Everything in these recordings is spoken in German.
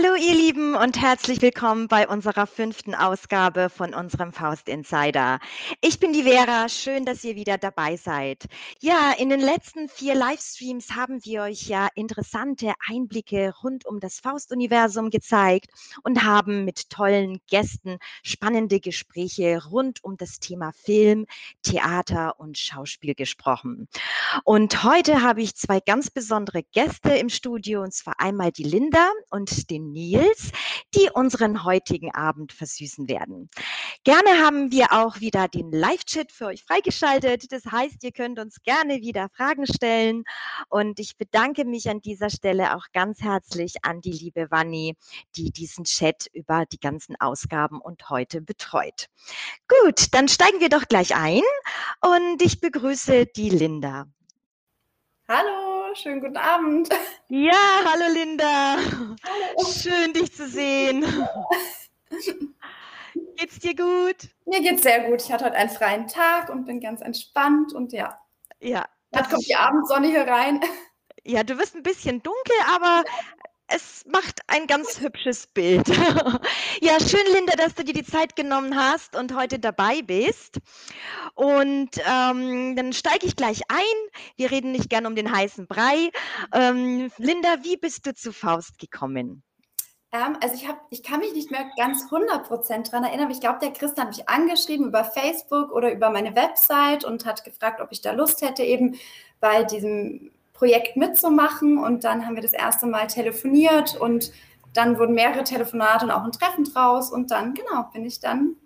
Hallo ihr Lieben und herzlich willkommen bei unserer fünften Ausgabe von unserem Faust Insider. Ich bin die Vera, schön, dass ihr wieder dabei seid. Ja, in den letzten vier Livestreams haben wir euch ja interessante Einblicke rund um das Faust-Universum gezeigt und haben mit tollen Gästen spannende Gespräche rund um das Thema Film, Theater und Schauspiel gesprochen. Und heute habe ich zwei ganz besondere Gäste im Studio und zwar einmal die Linda und den Nils, die unseren heutigen Abend versüßen werden. Gerne haben wir auch wieder den Live-Chat für euch freigeschaltet. Das heißt, ihr könnt uns gerne wieder Fragen stellen. Und ich bedanke mich an dieser Stelle auch ganz herzlich an die liebe Wanni, die diesen Chat über die ganzen Ausgaben und heute betreut. Gut, dann steigen wir doch gleich ein und ich begrüße die Linda. Hallo, schönen guten Abend. Ja, hallo Linda. Hallo. Schön, dich zu sehen. Geht's dir gut? Mir geht's sehr gut. Ich hatte heute einen freien Tag und bin ganz entspannt und ja. Ja. Dann kommt die Abendsonne hier rein. Ja, du wirst ein bisschen dunkel, aber es macht ein ganz hübsches Bild. ja, schön, Linda, dass du dir die Zeit genommen hast und heute dabei bist. Und ähm, dann steige ich gleich ein. Wir reden nicht gern um den heißen Brei. Ähm, Linda, wie bist du zu Faust gekommen? Ähm, also ich, hab, ich kann mich nicht mehr ganz 100% daran erinnern. Ich glaube, der Christian hat mich angeschrieben über Facebook oder über meine Website und hat gefragt, ob ich da Lust hätte, eben bei diesem Projekt mitzumachen. Und dann haben wir das erste Mal telefoniert und dann wurden mehrere Telefonate und auch ein Treffen draus. Und dann, genau, bin ich dann,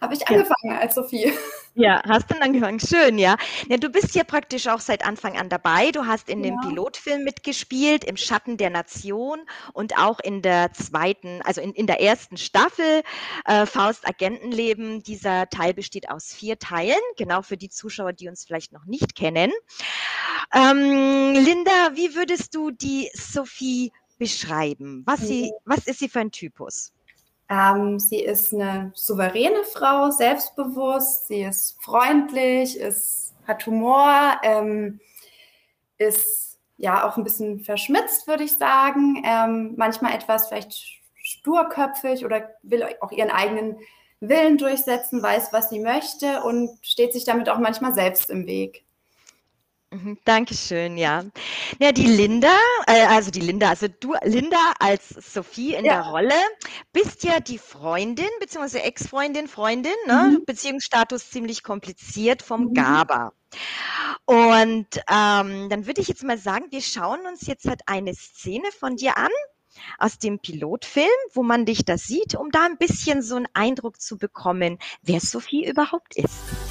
habe ich angefangen ja. als Sophie. Ja, hast dann angefangen. Schön, ja. ja. Du bist ja praktisch auch seit Anfang an dabei. Du hast in ja. dem Pilotfilm mitgespielt, im Schatten der Nation und auch in der zweiten, also in, in der ersten Staffel äh, Faust Agentenleben. Dieser Teil besteht aus vier Teilen, genau für die Zuschauer, die uns vielleicht noch nicht kennen. Ähm, Linda, wie würdest du die Sophie beschreiben? Was, sie, mhm. was ist sie für ein Typus? Ähm, sie ist eine souveräne Frau, selbstbewusst, sie ist freundlich, ist, hat Humor, ähm, ist ja auch ein bisschen verschmitzt, würde ich sagen. Ähm, manchmal etwas vielleicht sturköpfig oder will auch ihren eigenen Willen durchsetzen, weiß, was sie möchte und steht sich damit auch manchmal selbst im Weg. Mhm, Dankeschön, ja. Ja, die Linda, äh, also die Linda, also du, Linda als Sophie in ja. der Rolle, bist ja die Freundin, beziehungsweise Ex-Freundin, Freundin, ne? Mhm. Beziehungsstatus ziemlich kompliziert vom mhm. Gaber. Und ähm, dann würde ich jetzt mal sagen, wir schauen uns jetzt halt eine Szene von dir an aus dem Pilotfilm, wo man dich da sieht, um da ein bisschen so einen Eindruck zu bekommen, wer Sophie überhaupt ist.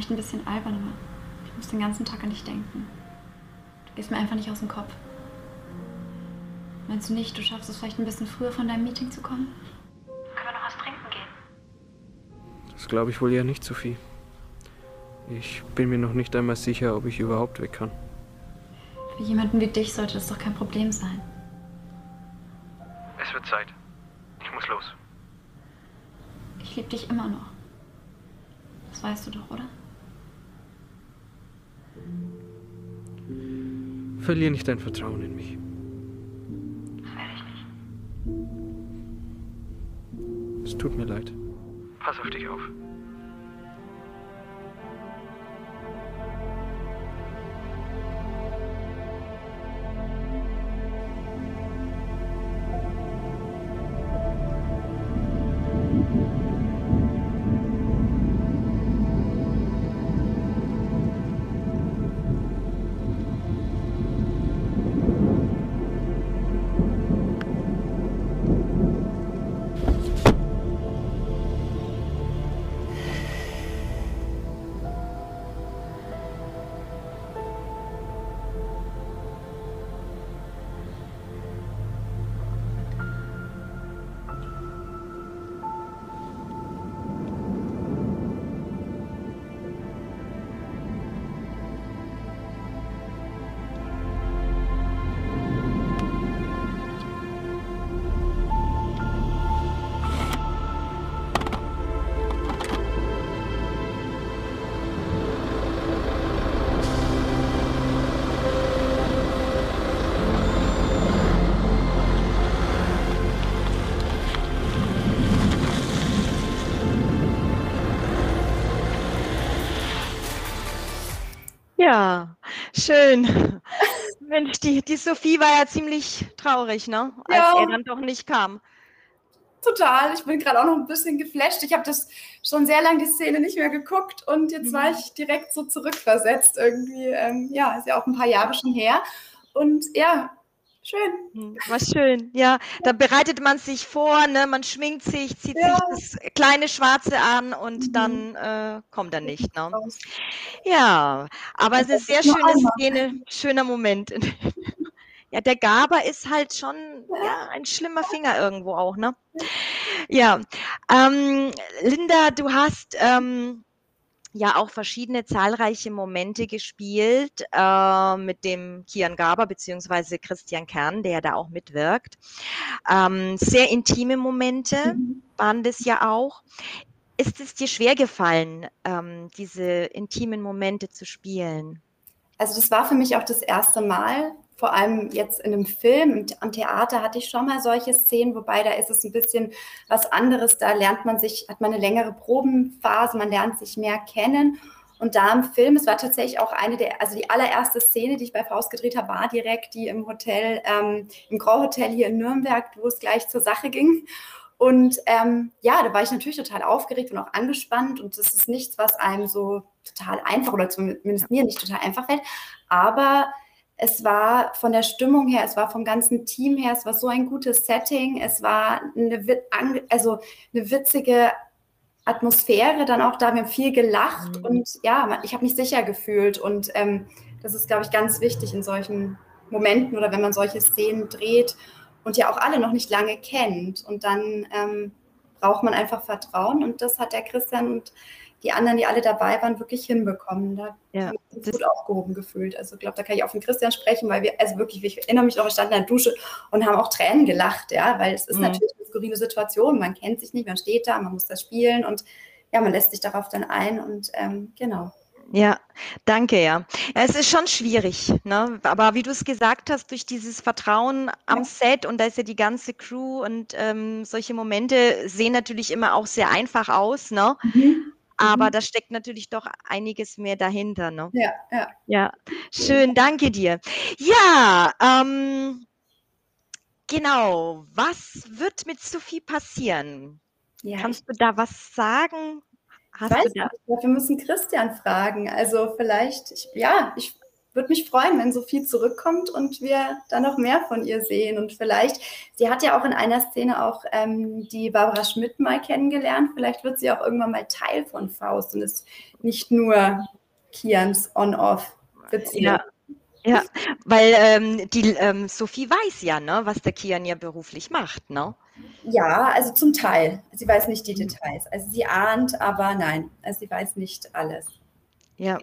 Vielleicht ein bisschen albern, aber ich muss den ganzen Tag an dich denken. Du gehst mir einfach nicht aus dem Kopf. Meinst du nicht, du schaffst es vielleicht ein bisschen früher von deinem Meeting zu kommen? Können wir noch was trinken gehen? Das glaube ich wohl eher nicht, Sophie. Ich bin mir noch nicht einmal sicher, ob ich überhaupt weg kann. Für jemanden wie dich sollte das doch kein Problem sein. Es wird Zeit. Ich muss los. Ich liebe dich immer noch. Das weißt du doch, oder? Verlier nicht dein Vertrauen in mich. Das werde ich nicht. Es tut mir leid. Pass auf dich auf. Ja, schön. Mensch, die, die Sophie war ja ziemlich traurig, ne? Als Ja. er dann doch nicht kam. Total. Ich bin gerade auch noch ein bisschen geflasht. Ich habe das schon sehr lange die Szene nicht mehr geguckt und jetzt Mhm. war ich direkt so zurückversetzt irgendwie. Ähm, ja, ist ja auch ein paar Jahre schon her. Und ja, schön. Hm, War schön, ja. Da bereitet man sich vor, ne? man schminkt sich, zieht Ja. sich das kleine Schwarze an und Mhm. dann äh, kommt er nicht. Ne? Ja, aber es ist eine sehr schöne einmal. Szene, schöner Moment. Ja, der Gaber ist halt schon ja, ein schlimmer Finger irgendwo auch, ne? Ja, ähm, Linda, du hast ähm, ja auch verschiedene zahlreiche Momente gespielt äh, mit dem Kian Gaber beziehungsweise Christian Kern, der da auch mitwirkt. Ähm, sehr intime Momente Mhm. waren das ja auch. Ist es dir schwer gefallen, ähm, diese intimen Momente zu spielen? Also das war für mich auch das erste Mal, vor allem jetzt in einem Film. Am Theater hatte ich schon mal solche Szenen, wobei da ist es ein bisschen was anderes. Da lernt man sich, hat man eine längere Probenphase, man lernt sich mehr kennen. Und da im Film, es war tatsächlich auch eine der, also die allererste Szene, die ich bei Faust gedreht habe, war direkt die im Hotel, ähm, im Grand Hotel hier in Nürnberg, wo es gleich zur Sache ging. Und ähm, ja, da war ich natürlich total aufgeregt und auch angespannt. Und das ist nichts, was einem so total einfach oder zumindest mir nicht total einfach fällt. Aber es war von der Stimmung her, es war vom ganzen Team her, es war so ein gutes Setting, es war eine, also eine witzige Atmosphäre dann auch da. Wir haben viel gelacht Mhm. und ja, ich habe mich sicher gefühlt. Und ähm, das ist, glaube ich, ganz wichtig in solchen Momenten oder wenn man solche Szenen dreht und ja auch alle noch nicht lange kennt. Und dann ähm, braucht man einfach Vertrauen und das hat der Christian und die anderen, die alle dabei waren, wirklich hinbekommen. Da Ja, habe ich mich das- gut aufgehoben gefühlt. Also ich glaube, da kann ich auch von Christian sprechen, weil wir, also wirklich, ich erinnere mich noch, wir standen in der Dusche und haben auch Tränen gelacht, ja, weil es ist Mhm. natürlich eine skurrile Situation. Man kennt sich nicht, man steht da, man muss das spielen und ja, man lässt sich darauf dann ein und ähm, genau. Ja, danke, ja. Es ist schon schwierig, ne? Aber wie du es gesagt hast, durch dieses Vertrauen am Ja. Set und da ist ja die ganze Crew und ähm, solche Momente sehen natürlich immer auch sehr einfach aus, ne? Aber Mhm. da steckt natürlich doch einiges mehr dahinter, ne? Ja, ja. Ja, schön, danke dir. Ja, ähm, genau. Was wird mit Sophie passieren? ja Kannst du da was sagen? ich Hast weiß du nicht, da? ich glaube, wir müssen Christian fragen. Also vielleicht, ich, ja, ich würde mich freuen, wenn Sophie zurückkommt und wir da noch mehr von ihr sehen. Und vielleicht, sie hat ja auch in einer Szene auch ähm, die Barbara Schmidt mal kennengelernt. Vielleicht wird sie auch irgendwann mal Teil von Faust und ist nicht nur Kians On-Off-Beziehung. Ja, ja, weil ähm, die ähm, Sophie weiß ja, ne, was der Kian ja beruflich macht, ne? Ja, also zum Teil. Sie weiß nicht die Details. Also sie ahnt, aber nein, also sie weiß nicht alles. Ja.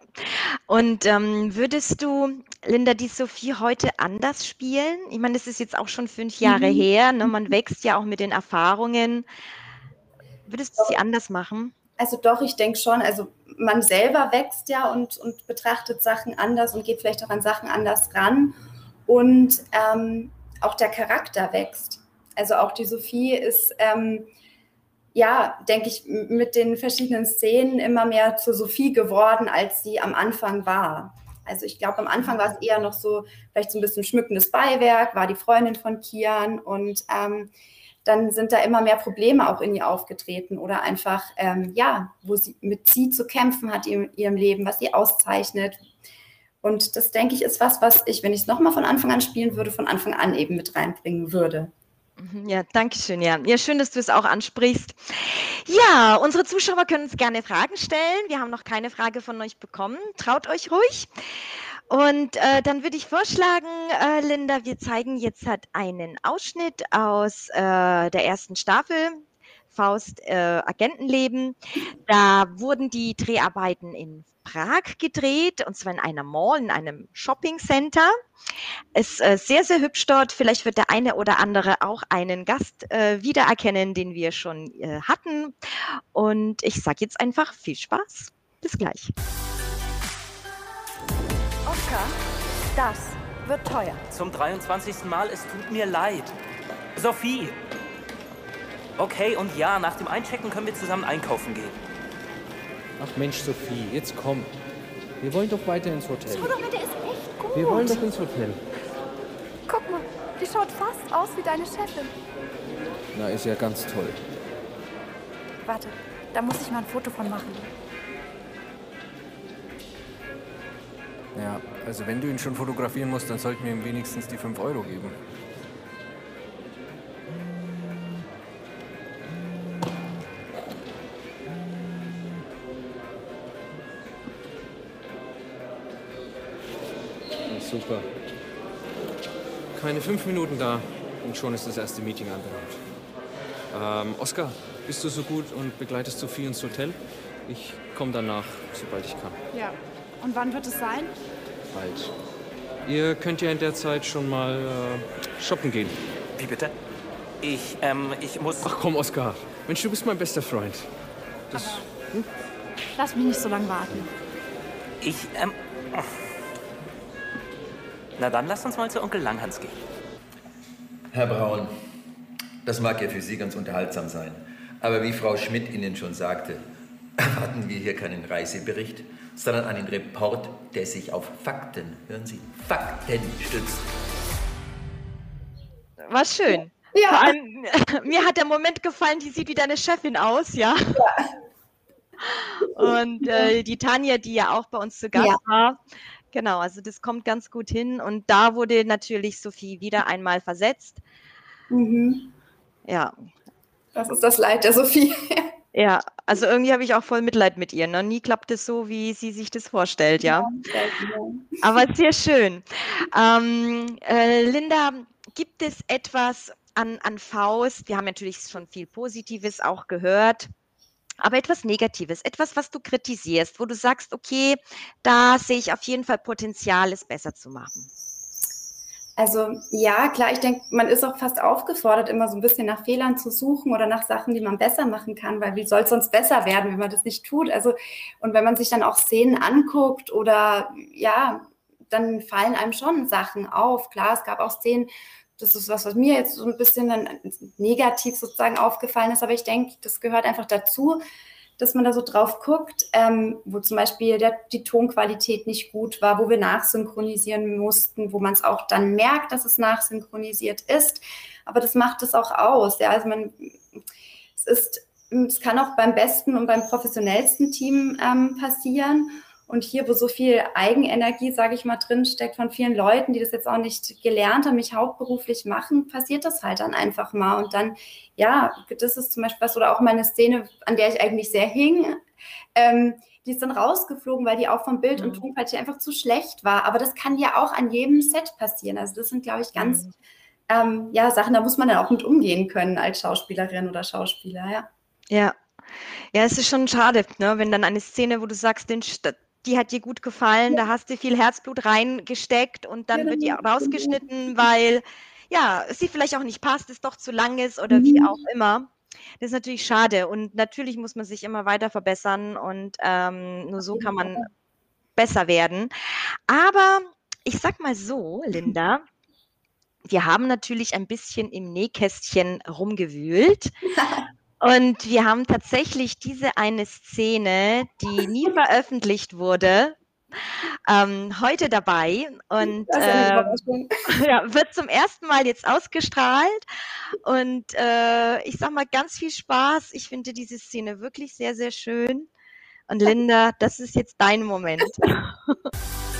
Und ähm, würdest du, Linda, die Sophie heute anders spielen? Ich meine, das ist jetzt auch schon fünf Jahre Mhm. her, ne? Man wächst ja auch mit den Erfahrungen. Würdest du sie anders machen? Also doch, ich denke schon. Also man selber wächst ja und, und betrachtet Sachen anders und geht vielleicht auch an Sachen anders ran. Und ähm, auch der Charakter wächst. Also auch die Sophie ist, ähm, ja, denke ich, mit den verschiedenen Szenen immer mehr zur Sophie geworden, als sie am Anfang war. Also ich glaube, am Anfang war es eher noch so, vielleicht so ein bisschen schmückendes Beiwerk, war die Freundin von Kian und ähm, dann sind da immer mehr Probleme auch in ihr aufgetreten oder einfach, ähm, ja, wo sie mit sie zu kämpfen hat in ihrem Leben, was sie auszeichnet. Und das, denke ich, ist was, was ich, wenn ich es nochmal von Anfang an spielen würde, von Anfang an eben mit reinbringen würde. Mhm, Ja, danke schön. Ja. ja, schön, dass du es auch ansprichst. Ja, unsere Zuschauer können uns gerne Fragen stellen. Wir haben noch keine Frage von euch bekommen. Traut euch ruhig. Und äh, dann würde ich vorschlagen, äh, Linda, wir zeigen jetzt halt einen Ausschnitt aus äh, der ersten Staffel. Faust äh, Agentenleben. Da wurden die Dreharbeiten in Prag gedreht, und zwar in einer Mall, in einem Shopping Center. Ist äh, sehr, sehr hübsch dort. Vielleicht wird der eine oder andere auch einen Gast äh, wiedererkennen, den wir schon äh, hatten. Und ich sage jetzt einfach viel Spaß. Bis gleich. Oskar, das wird teuer. Zum 23. Mal, es tut mir leid. Sophie! Okay, und ja, nach dem Einchecken können wir zusammen einkaufen gehen. Ach Mensch, Sophie, jetzt komm. Wir wollen doch weiter ins Hotel. Schau doch mal, der ist echt gut. Wir wollen doch ins Hotel. Guck mal, die schaut fast aus wie deine Chefin. Na, ist ja ganz toll. Warte, da muss ich mal ein Foto von machen. Ja, also wenn du ihn schon fotografieren musst, dann sollten wir ihm wenigstens die 5 Euro geben. Super. Keine fünf Minuten da und schon ist das erste Meeting anberaumt. Ähm, Oskar, bist du so gut und begleitest Sophie ins Hotel? Ich komme danach, sobald ich kann. Ja. Und wann wird es sein? Bald. Ihr könnt ja in der Zeit schon mal äh, shoppen gehen. Wie bitte? Ich, ähm, ich muss. Ach komm, Oskar. Mensch, du bist mein bester Freund. Das, Lass mich nicht so lange warten. Ich, ähm. Na dann lass uns mal zu Onkel Langhans gehen. Herr Braun, das mag ja für Sie ganz unterhaltsam sein. Aber wie Frau Schmidt Ihnen schon sagte, erwarten wir hier keinen Reisebericht, sondern einen Report, der sich auf Fakten, hören Sie, Fakten stützt. War schön. Ja. Vor allem, mir hat der Moment gefallen, die sieht wie deine Chefin aus, ja. Und äh, die Tanja, die ja auch bei uns zu Gast Ja. war. Genau, also das kommt ganz gut hin. Und da wurde natürlich Sophie wieder einmal versetzt. Mhm. Ja, Das ist das Leid der Sophie. ja. Also irgendwie habe ich auch voll Mitleid mit ihr. Ne? Nie klappt es so, wie sie sich das vorstellt, ja. Aber sehr schön. Ähm, äh, Linda, gibt es etwas an, an Faust? Wir haben natürlich schon viel Positives auch gehört. Aber etwas Negatives, etwas, was du kritisierst, wo du sagst, okay, da sehe ich auf jeden Fall Potenzial, es besser zu machen. Also ja, klar, ich denke, man ist auch fast aufgefordert, immer so ein bisschen nach Fehlern zu suchen oder nach Sachen, die man besser machen kann, weil wie soll es sonst besser werden, wenn man das nicht tut? Also, und wenn man sich dann auch Szenen anguckt oder ja, dann fallen einem schon Sachen auf. Klar, es gab auch Szenen, das ist was, was mir jetzt so ein bisschen dann negativ sozusagen aufgefallen ist, aber ich denke, das gehört einfach dazu, dass man da so drauf guckt, ähm, wo zum Beispiel der, die Tonqualität nicht gut war, wo wir nachsynchronisieren mussten, wo man es auch dann merkt, dass es nachsynchronisiert ist. Aber das macht es auch aus. Ja, also man, es ist, es kann auch beim besten und beim professionellsten Team ähm, passieren. Und hier, wo so viel Eigenenergie, sage ich mal, drinsteckt von vielen Leuten, die das jetzt auch nicht gelernt haben, nicht hauptberuflich machen, passiert das halt dann einfach mal. Und dann, ja, das ist zum Beispiel was, oder auch meine Szene, an der ich eigentlich sehr hing, ähm, die ist dann rausgeflogen, weil die auch vom Bild und Tonqualität einfach zu schlecht war. Aber das kann ja auch an jedem Set passieren. Also das sind, glaube ich, ganz ähm, ja, Sachen, da muss man dann auch mit umgehen können als Schauspielerin oder Schauspieler, ja. Ja. Ja, es ist schon schade, ne, wenn dann eine Szene, wo du sagst, den, die hat dir gut gefallen, da hast du viel Herzblut reingesteckt und dann wird die rausgeschnitten, weil ja, sie vielleicht auch nicht passt, es doch zu lang ist oder wie Mhm. auch immer. Das ist natürlich schade und natürlich muss man sich immer weiter verbessern und ähm, nur so kann man besser werden. Aber ich sag mal so, Linda, wir haben natürlich ein bisschen im Nähkästchen rumgewühlt. Und wir haben tatsächlich diese eine Szene, die nie veröffentlicht wurde, ähm, heute dabei und Überraschung. ja, wird zum ersten Mal jetzt ausgestrahlt. Und äh, ich sag mal ganz viel Spaß. Ich finde diese Szene wirklich sehr, sehr schön. Und Linda, das ist jetzt dein Moment.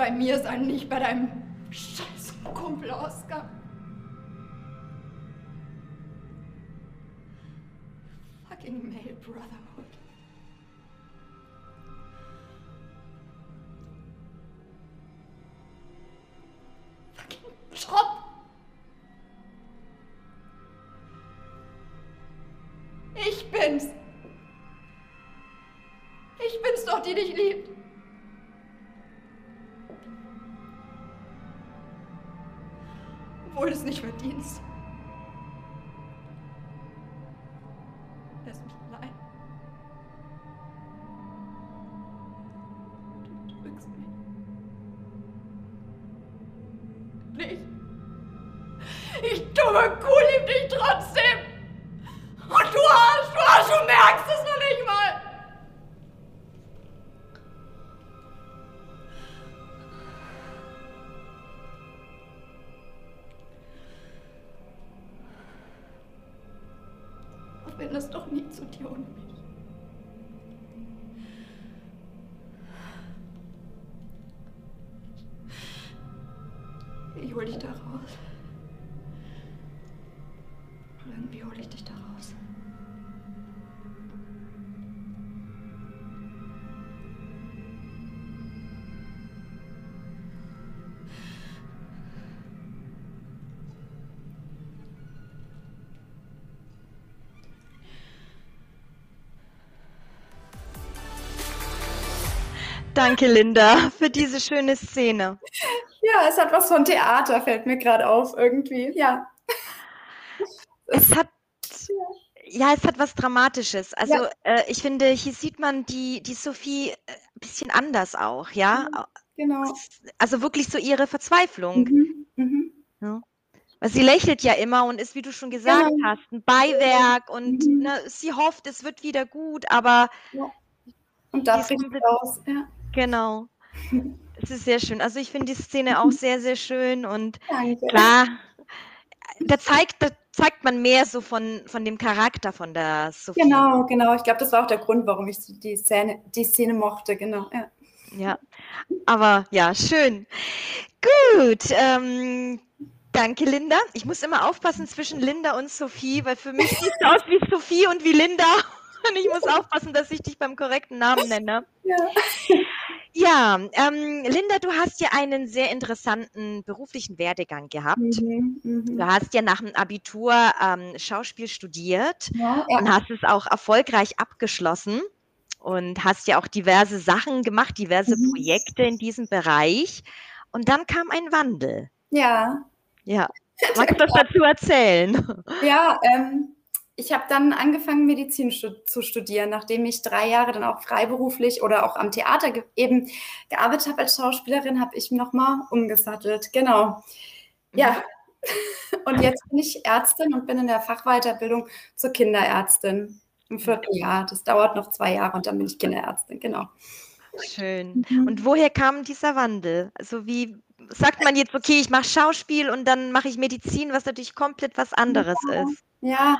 bei mir sein, nicht bei deinem scheiß Kumpel Oskar. Wenn das doch nie zu dir ohne mich. Danke, Linda, für diese schöne Szene. Ja, es hat was von Theater, fällt mir gerade auf irgendwie. Ja. Es hat ja, es hat was Dramatisches. Also Ja. äh, ich finde, hier sieht man die, die Sophie ein bisschen anders auch, ja. Genau. Also wirklich so ihre Verzweiflung. Mhm. Mhm. Ja. Weil sie lächelt ja immer und ist, wie du schon gesagt Genau. hast, ein Beiwerk und Mhm. ne, sie hofft, es wird wieder gut, aber Und da Die ist bricht komplett- raus. Ja. Genau. Es ist sehr schön. Also ich finde die Szene auch sehr, sehr schön und Danke. klar, da zeigt, da zeigt man mehr so von, von dem Charakter von der Sophie. Genau, genau. Ich glaube, das war auch der Grund, warum ich die Szene, die Szene mochte, genau. Ja. Ja, aber ja, schön. Gut, ähm, danke Linda. Ich muss immer aufpassen zwischen Linda und Sophie, weil für mich siehst du aus wie Sophie und wie Linda. Und ich muss aufpassen, dass ich dich beim korrekten Namen nenne. Ja. Ja, ähm, Linda, du hast ja einen sehr interessanten beruflichen Werdegang gehabt. Mhm, mhm. Du hast ja nach dem Abitur ähm, Schauspiel studiert Ja, und ja. hast es auch erfolgreich abgeschlossen und hast ja auch diverse Sachen gemacht, diverse Mhm. Projekte in diesem Bereich. Und dann kam ein Wandel. ja. Ja. Magst du was dazu erzählen? Ja, ähm, ich habe dann angefangen, Medizin zu studieren, nachdem ich drei Jahre dann auch freiberuflich oder auch am Theater ge eben gearbeitet habe als Schauspielerin, habe ich nochmal umgesattelt. Genau. Ja. Und jetzt bin ich Ärztin und bin in der Fachweiterbildung zur Kinderärztin im vierten Jahr. Das dauert noch zwei Jahre und dann bin ich Kinderärztin, genau. Schön. Mhm. Und woher kam dieser Wandel? Also wie sagt man jetzt, okay, ich mache Schauspiel und dann mache ich Medizin, was natürlich komplett was anderes ist. Ja,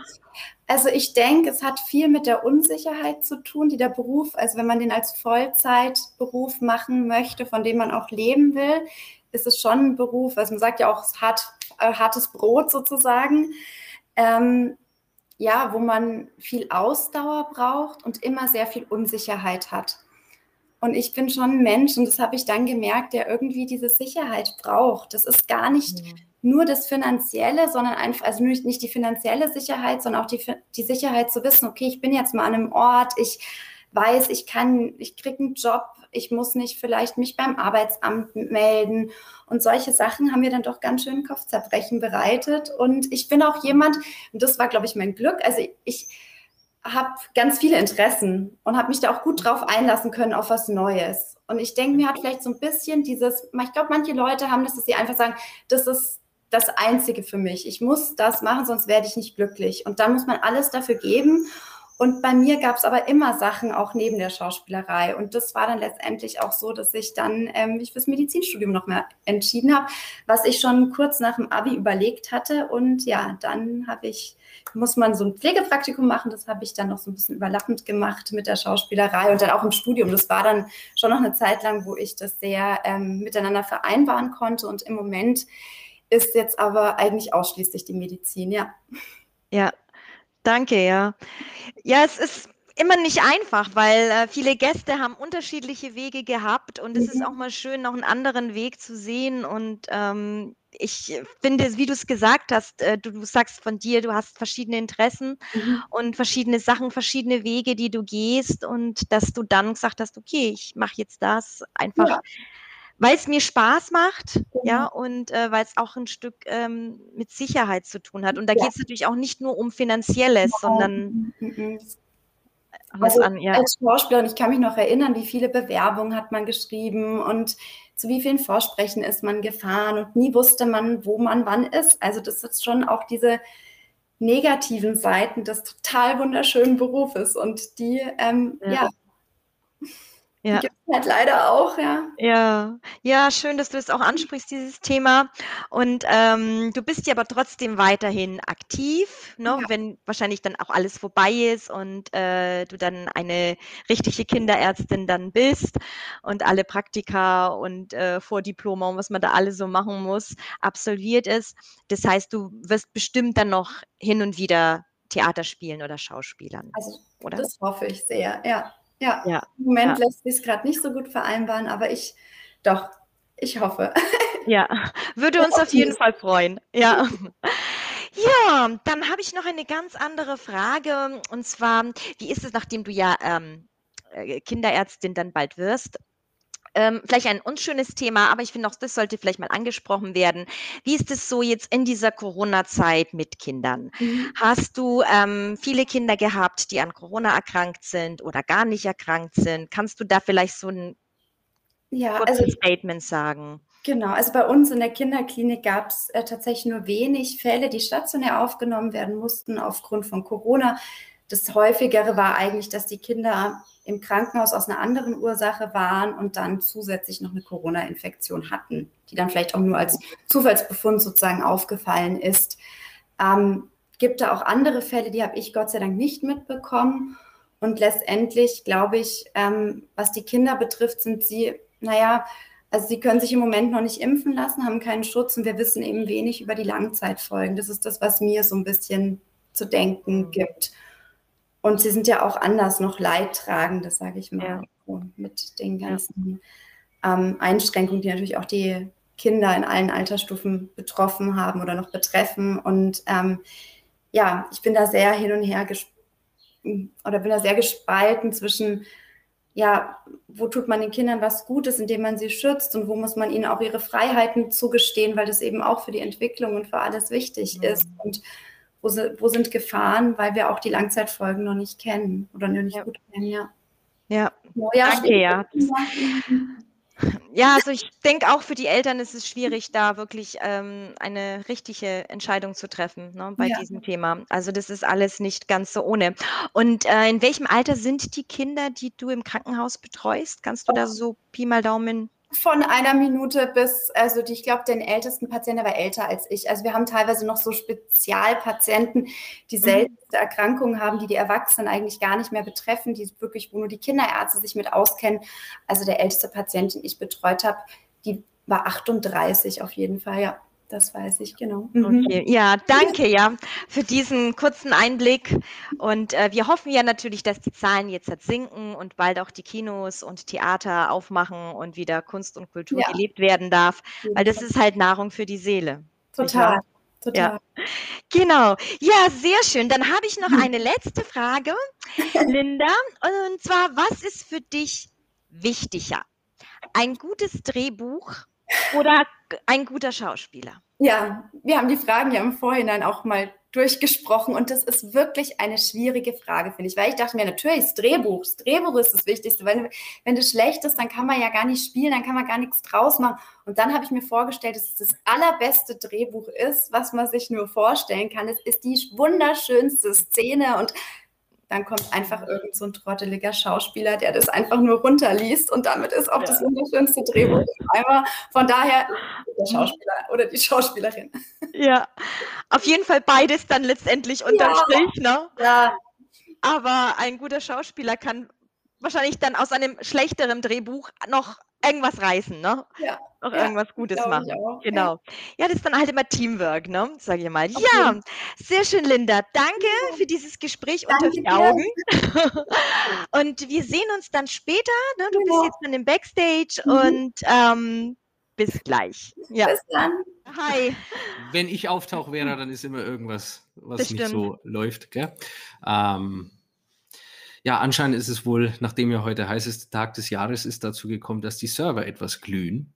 also ich denke, es hat viel mit der Unsicherheit zu tun, die der Beruf, also wenn man den als Vollzeitberuf machen möchte, von dem man auch leben will, ist es schon ein Beruf, also man sagt ja auch, es hat äh, hartes Brot sozusagen, ähm, ja, wo man viel Ausdauer braucht und immer sehr viel Unsicherheit hat. Und ich bin schon ein Mensch, und das habe ich dann gemerkt, der irgendwie diese Sicherheit braucht. Das ist gar nicht nur das Finanzielle, sondern einfach, also nicht, nicht die finanzielle Sicherheit, sondern auch die, die Sicherheit zu wissen, okay, ich bin jetzt mal an einem Ort, ich weiß, ich kann, ich kriege einen Job, ich muss nicht vielleicht mich beim Arbeitsamt melden. Und solche Sachen haben mir dann doch ganz schön Kopfzerbrechen bereitet. Und ich bin auch jemand, und das war, glaube ich, mein Glück, also ich habe ganz viele Interessen und habe mich da auch gut drauf einlassen können auf was Neues. Und ich denke, mir hat vielleicht so ein bisschen dieses, ich glaube, manche Leute haben das, dass sie einfach sagen, das ist das Einzige für mich. Ich muss das machen, sonst werde ich nicht glücklich. Und dann muss man alles dafür geben. Und bei mir gab es aber immer Sachen auch neben der Schauspielerei. Und das war dann letztendlich auch so, dass ich dann ähm, mich fürs Medizinstudium noch mehr entschieden habe, was ich schon kurz nach dem Abi überlegt hatte. Und ja, dann habe ich, muss man so ein Pflegepraktikum machen. Das habe ich dann noch so ein bisschen überlappend gemacht mit der Schauspielerei und dann auch im Studium. Das war dann schon noch eine Zeit lang, wo ich das sehr ähm, miteinander vereinbaren konnte. Und im Moment ist jetzt aber eigentlich ausschließlich die Medizin, ja. Ja, Danke, ja. Ja, es ist immer nicht einfach, weil äh, viele Gäste haben unterschiedliche Wege gehabt und es ist Mhm. auch mal schön, noch einen anderen Weg zu sehen. Und ähm, ich finde, wie du es gesagt hast, äh, du, du sagst von dir, du hast verschiedene Interessen Mhm. und verschiedene Sachen, verschiedene Wege, die du gehst und dass du dann gesagt hast, okay, ich mache jetzt das einfach, Ja. Weil es mir Spaß macht, ja, Genau. und äh, weil es auch ein Stück ähm, mit Sicherheit zu tun hat. Und da Ja. geht es natürlich auch nicht nur um Finanzielles, sondern Mhm, Also an, ja. als Schauspielerin, ich kann mich noch erinnern, wie viele Bewerbungen hat man geschrieben und zu wie vielen Vorsprechen ist man gefahren und nie wusste man, wo man wann ist. Also das ist schon auch diese negativen Seiten des total wunderschönen Berufes und die, ähm, Ja. ja, die Ja. gibt es halt leider auch, ja. Ja, ja, schön, dass du es auch ansprichst, dieses Thema. Und ähm, du bist ja aber trotzdem weiterhin aktiv, ne? Ja. wenn wahrscheinlich dann auch alles vorbei ist und äh, du dann eine richtige Kinderärztin dann bist und alle Praktika und äh, Vordiploma und was man da alles so machen muss, absolviert ist. Das heißt, du wirst bestimmt dann noch hin und wieder Theater spielen oder Schauspielern, Also oder? das hoffe ich sehr, ja. Ja, Ja, im Moment ja. lässt sich es gerade nicht so gut vereinbaren, aber ich, doch, ich hoffe. Ja, würde uns auf jeden Fall freuen. Ja. Ja, dann habe ich noch eine ganz andere Frage. Und zwar, wie ist es, nachdem du ja ähm, äh, Kinderärztin dann bald wirst? Ähm, vielleicht ein unschönes Thema, aber ich finde auch, das sollte vielleicht mal angesprochen werden. Wie ist es so jetzt in dieser Corona-Zeit mit Kindern? Mhm. Hast du ähm, viele Kinder gehabt, die an Corona erkrankt sind oder gar nicht erkrankt sind? Kannst du da vielleicht so ein Ja, also Statement sagen? Genau, also bei uns in der Kinderklinik gab es äh, tatsächlich nur wenig Fälle, die stationär aufgenommen werden mussten aufgrund von Corona. Das häufigere war eigentlich, dass die Kinder im Krankenhaus aus einer anderen Ursache waren und dann zusätzlich noch eine Corona-Infektion hatten, die dann vielleicht auch nur als Zufallsbefund sozusagen aufgefallen ist. Ähm, gibt da auch andere Fälle, die habe ich Gott sei Dank nicht mitbekommen. Und letztendlich glaube ich, ähm, was die Kinder betrifft, sind sie, naja, also sie können sich im Moment noch nicht impfen lassen, haben keinen Schutz und wir wissen eben wenig über die Langzeitfolgen. Das ist das, was mir so ein bisschen zu denken gibt. Und sie sind ja auch anders noch Leidtragende, sage ich mal, Ja. so mit den ganzen ähm, Einschränkungen, die natürlich auch die Kinder in allen Altersstufen betroffen haben oder noch betreffen. Und ähm, ja, ich bin da sehr hin und her oder bin da sehr gespalten zwischen ja, wo tut man den Kindern was Gutes, indem man sie schützt und wo muss man ihnen auch ihre Freiheiten zugestehen, weil das eben auch für die Entwicklung und für alles wichtig Mhm. ist. Und wo, wo sind Gefahren, weil wir auch die Langzeitfolgen noch nicht kennen oder noch nicht Ja. gut kennen, ja. Ja, Oh, ja danke, ja. Ja, also ich denke auch für die Eltern ist es schwierig, da wirklich ähm, eine richtige Entscheidung zu treffen ne, bei Ja. diesem Thema. Also das ist alles nicht ganz so ohne. Und äh, in welchem Alter sind die Kinder, die du im Krankenhaus betreust? Kannst du da so Pi mal Daumen? Von einer Minute bis, also die, ich glaube, den ältesten Patienten, der war älter als ich. Also wir haben teilweise noch so Spezialpatienten, die Mhm. seltenste Erkrankungen haben, die die Erwachsenen eigentlich gar nicht mehr betreffen, die wirklich, wo nur die Kinderärzte sich mit auskennen. Also der älteste Patient, den ich betreut habe, die war 38 auf jeden Fall, ja. Das weiß ich, genau. Mhm. Okay. Ja, danke ja für diesen kurzen Einblick. Und äh, wir hoffen ja natürlich, dass die Zahlen jetzt halt sinken und bald auch die Kinos und Theater aufmachen und wieder Kunst und Kultur Ja. gelebt werden darf, weil das ist halt Nahrung für die Seele. total, total. Genau. Ja, sehr schön. Dann habe ich noch eine letzte Frage, Linda. Und zwar, was ist für dich wichtiger? Ein gutes Drehbuch oder ein guter Schauspieler? Ja, wir haben die Fragen ja im Vorhinein auch mal durchgesprochen und das ist wirklich eine schwierige Frage, finde ich, weil ich dachte mir, natürlich, das Drehbuch, das Drehbuch ist das Wichtigste, weil wenn das schlecht ist, dann kann man ja gar nicht spielen, dann kann man gar nichts draus machen. Und dann habe ich mir vorgestellt, dass es das allerbeste Drehbuch ist, was man sich nur vorstellen kann. Es ist die wunderschönste Szene und dann kommt einfach irgend so ein trotteliger Schauspieler, der das einfach nur runterliest und damit ist auch das wunderschönste Drehbuch einmal. Von daher der Schauspieler oder die Schauspielerin. Ja, auf jeden Fall beides dann letztendlich unterm Ja. Strich, ne? Ja, Aber ein guter Schauspieler kann wahrscheinlich dann aus einem schlechteren Drehbuch noch irgendwas reißen, ne? Ja. Auch Ja, irgendwas Gutes machen. ich auch, ja. Genau. Ja, das ist dann halt immer Teamwork, ne? Sage ich mal. Auf Ja, sehr schön, Linda. Danke für dieses Gespräch unter Danke vier dir. Augen. Und wir sehen uns dann später. Ne? Du bist Genau. jetzt dann im Backstage Mhm. und ähm, bis gleich. Ja. Bis dann. Hi. Wenn ich auftauche, wäre, dann ist immer irgendwas, was Das nicht stimmt. so läuft. Gell? Ähm, ja, anscheinend ist es wohl, nachdem ja heute heißester Tag des Jahres ist, dazu gekommen, dass die Server etwas glühen.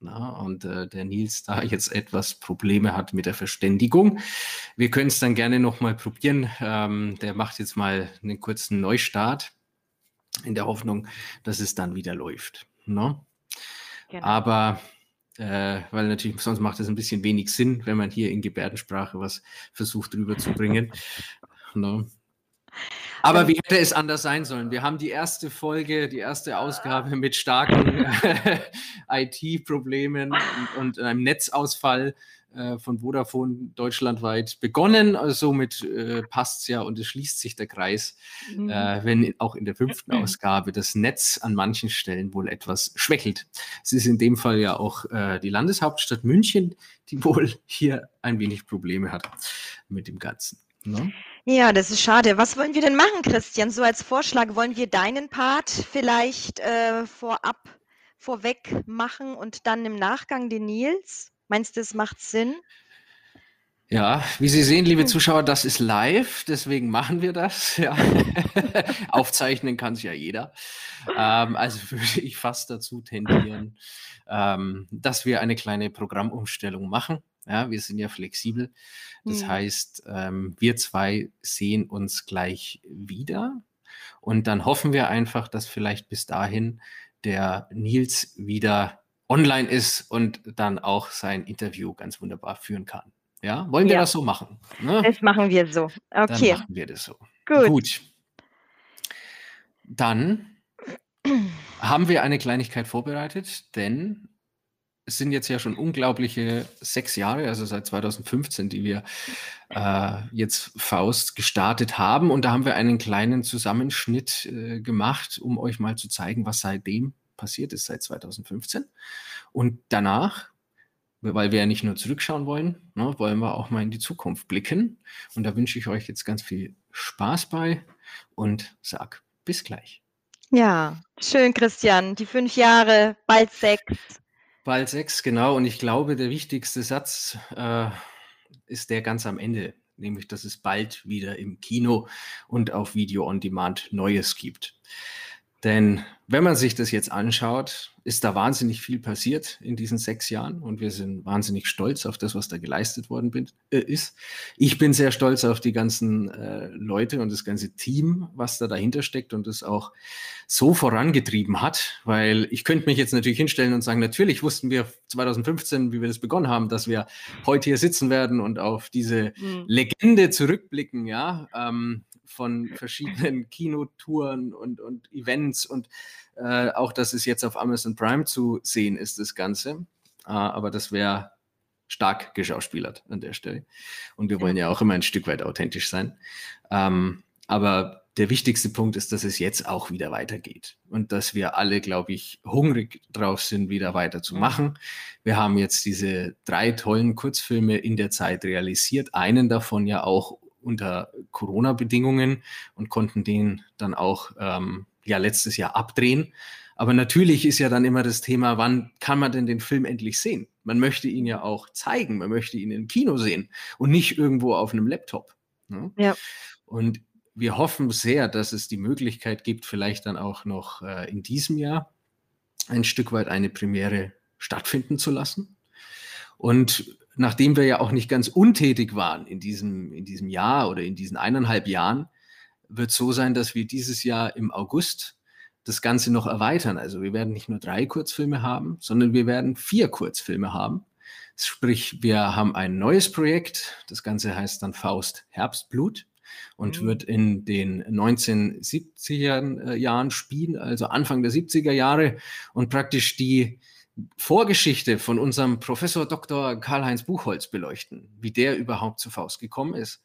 Na, und äh, der Nils da jetzt etwas Probleme hat mit der Verständigung. Wir können es dann gerne nochmal probieren. Ähm, der macht jetzt mal einen kurzen Neustart in der Hoffnung, dass es dann wieder läuft. Ne? Genau. Aber äh, weil natürlich sonst macht es ein bisschen wenig Sinn, wenn man hier in Gebärdensprache was versucht rüberzubringen. ne? Aber wie hätte es anders sein sollen? Wir haben die erste Folge, die erste Ausgabe mit starken IT-Problemen und, und einem Netzausfall äh, von Vodafone deutschlandweit begonnen. Also somit äh, passt es ja und es schließt sich der Kreis, Mhm. äh, wenn auch in der fünften Ausgabe das Netz an manchen Stellen wohl etwas schwächelt. Es ist in dem Fall ja auch äh, die Landeshauptstadt München, die wohl hier ein wenig Probleme hat mit dem Ganzen. Ne? Ja, das ist schade. Was wollen wir denn machen, Christian? So als Vorschlag, wollen wir deinen Part vielleicht äh, vorab, vorweg machen und dann im Nachgang den Nils? Meinst du, das macht Sinn? Ja, wie Sie sehen, liebe Zuschauer, das ist live, deswegen machen wir das. Ja. Aufzeichnen kann es ja jeder. Ähm, also würde ich fast dazu tendieren, ähm, dass wir eine kleine Programmumstellung machen. Ja, wir sind ja flexibel. Das Hm. heißt, ähm, wir zwei sehen uns gleich wieder. Und dann hoffen wir einfach, dass vielleicht bis dahin der Nils wieder online ist und dann auch sein Interview ganz wunderbar führen kann. Ja, wollen wir Ja. das so machen? Ne? Das machen wir so. Dann Okay, machen wir das so. gut. Gut. Dann haben wir eine Kleinigkeit vorbereitet, denn es sind jetzt ja schon unglaubliche sechs Jahre, also seit 2015, die wir äh, jetzt Faust gestartet haben. Und da haben wir einen kleinen Zusammenschnitt äh, gemacht, um euch mal zu zeigen, was seitdem passiert ist, seit 2015. Und danach, weil wir ja nicht nur zurückschauen wollen, ne, wollen wir auch mal in die Zukunft blicken. Und da wünsche ich euch jetzt ganz viel Spaß bei und sag bis gleich. Ja, schön, Christian. Die fünf Jahre, bald sechs. Bald sechs, genau. Und ich glaube, der wichtigste Satz äh, ist der ganz am Ende, nämlich, dass es bald wieder im Kino und auf Video on Demand Neues gibt. Denn wenn man sich das jetzt anschaut, ist da wahnsinnig viel passiert in diesen sechs Jahren und wir sind wahnsinnig stolz auf das, was da geleistet worden bin, äh, ist. Ich bin sehr stolz auf die ganzen äh, Leute und das ganze Team, was da dahinter steckt und es auch so vorangetrieben hat, weil ich könnte mich jetzt natürlich hinstellen und sagen, natürlich wussten wir 2015, wie wir das begonnen haben, dass wir heute hier sitzen werden und auf diese Hm. Legende zurückblicken, ja, ähm, von verschiedenen Kinotouren und, und Events und äh, auch, dass es jetzt auf Amazon Prime zu sehen ist, das Ganze. Äh, aber das wäre stark geschauspielert an der Stelle. Und wir wollen ja auch immer ein Stück weit authentisch sein. Ähm, aber der wichtigste Punkt ist, dass es jetzt auch wieder weitergeht und dass wir alle, glaube ich, hungrig drauf sind, wieder weiterzumachen. Wir haben jetzt diese drei tollen Kurzfilme in der Zeit realisiert, einen davon ja auch unter Corona-Bedingungen und konnten den dann auch ähm, ja letztes Jahr abdrehen. Aber natürlich ist ja dann immer das Thema, wann kann man denn den Film endlich sehen? Man möchte ihn ja auch zeigen, man möchte ihn im Kino sehen und nicht irgendwo auf einem Laptop. Ne? Ja. Und wir hoffen sehr, dass es die Möglichkeit gibt, vielleicht dann auch noch äh, in diesem Jahr ein Stück weit eine Premiere stattfinden zu lassen. Und nachdem wir ja auch nicht ganz untätig waren in diesem, in diesem Jahr oder in diesen eineinhalb Jahren, wird so sein, dass wir dieses Jahr im August das Ganze noch erweitern. Also wir werden nicht nur drei Kurzfilme haben, sondern wir werden vier Kurzfilme haben. Sprich, wir haben ein neues Projekt. Das Ganze heißt dann Faust Herbstblut und Mhm. wird in den 1970er äh, Jahren spielen, also Anfang der 70er Jahre und praktisch die Vorgeschichte von unserem Professor Dr. Karl-Heinz Buchholz beleuchten, wie der überhaupt zu Faust gekommen ist.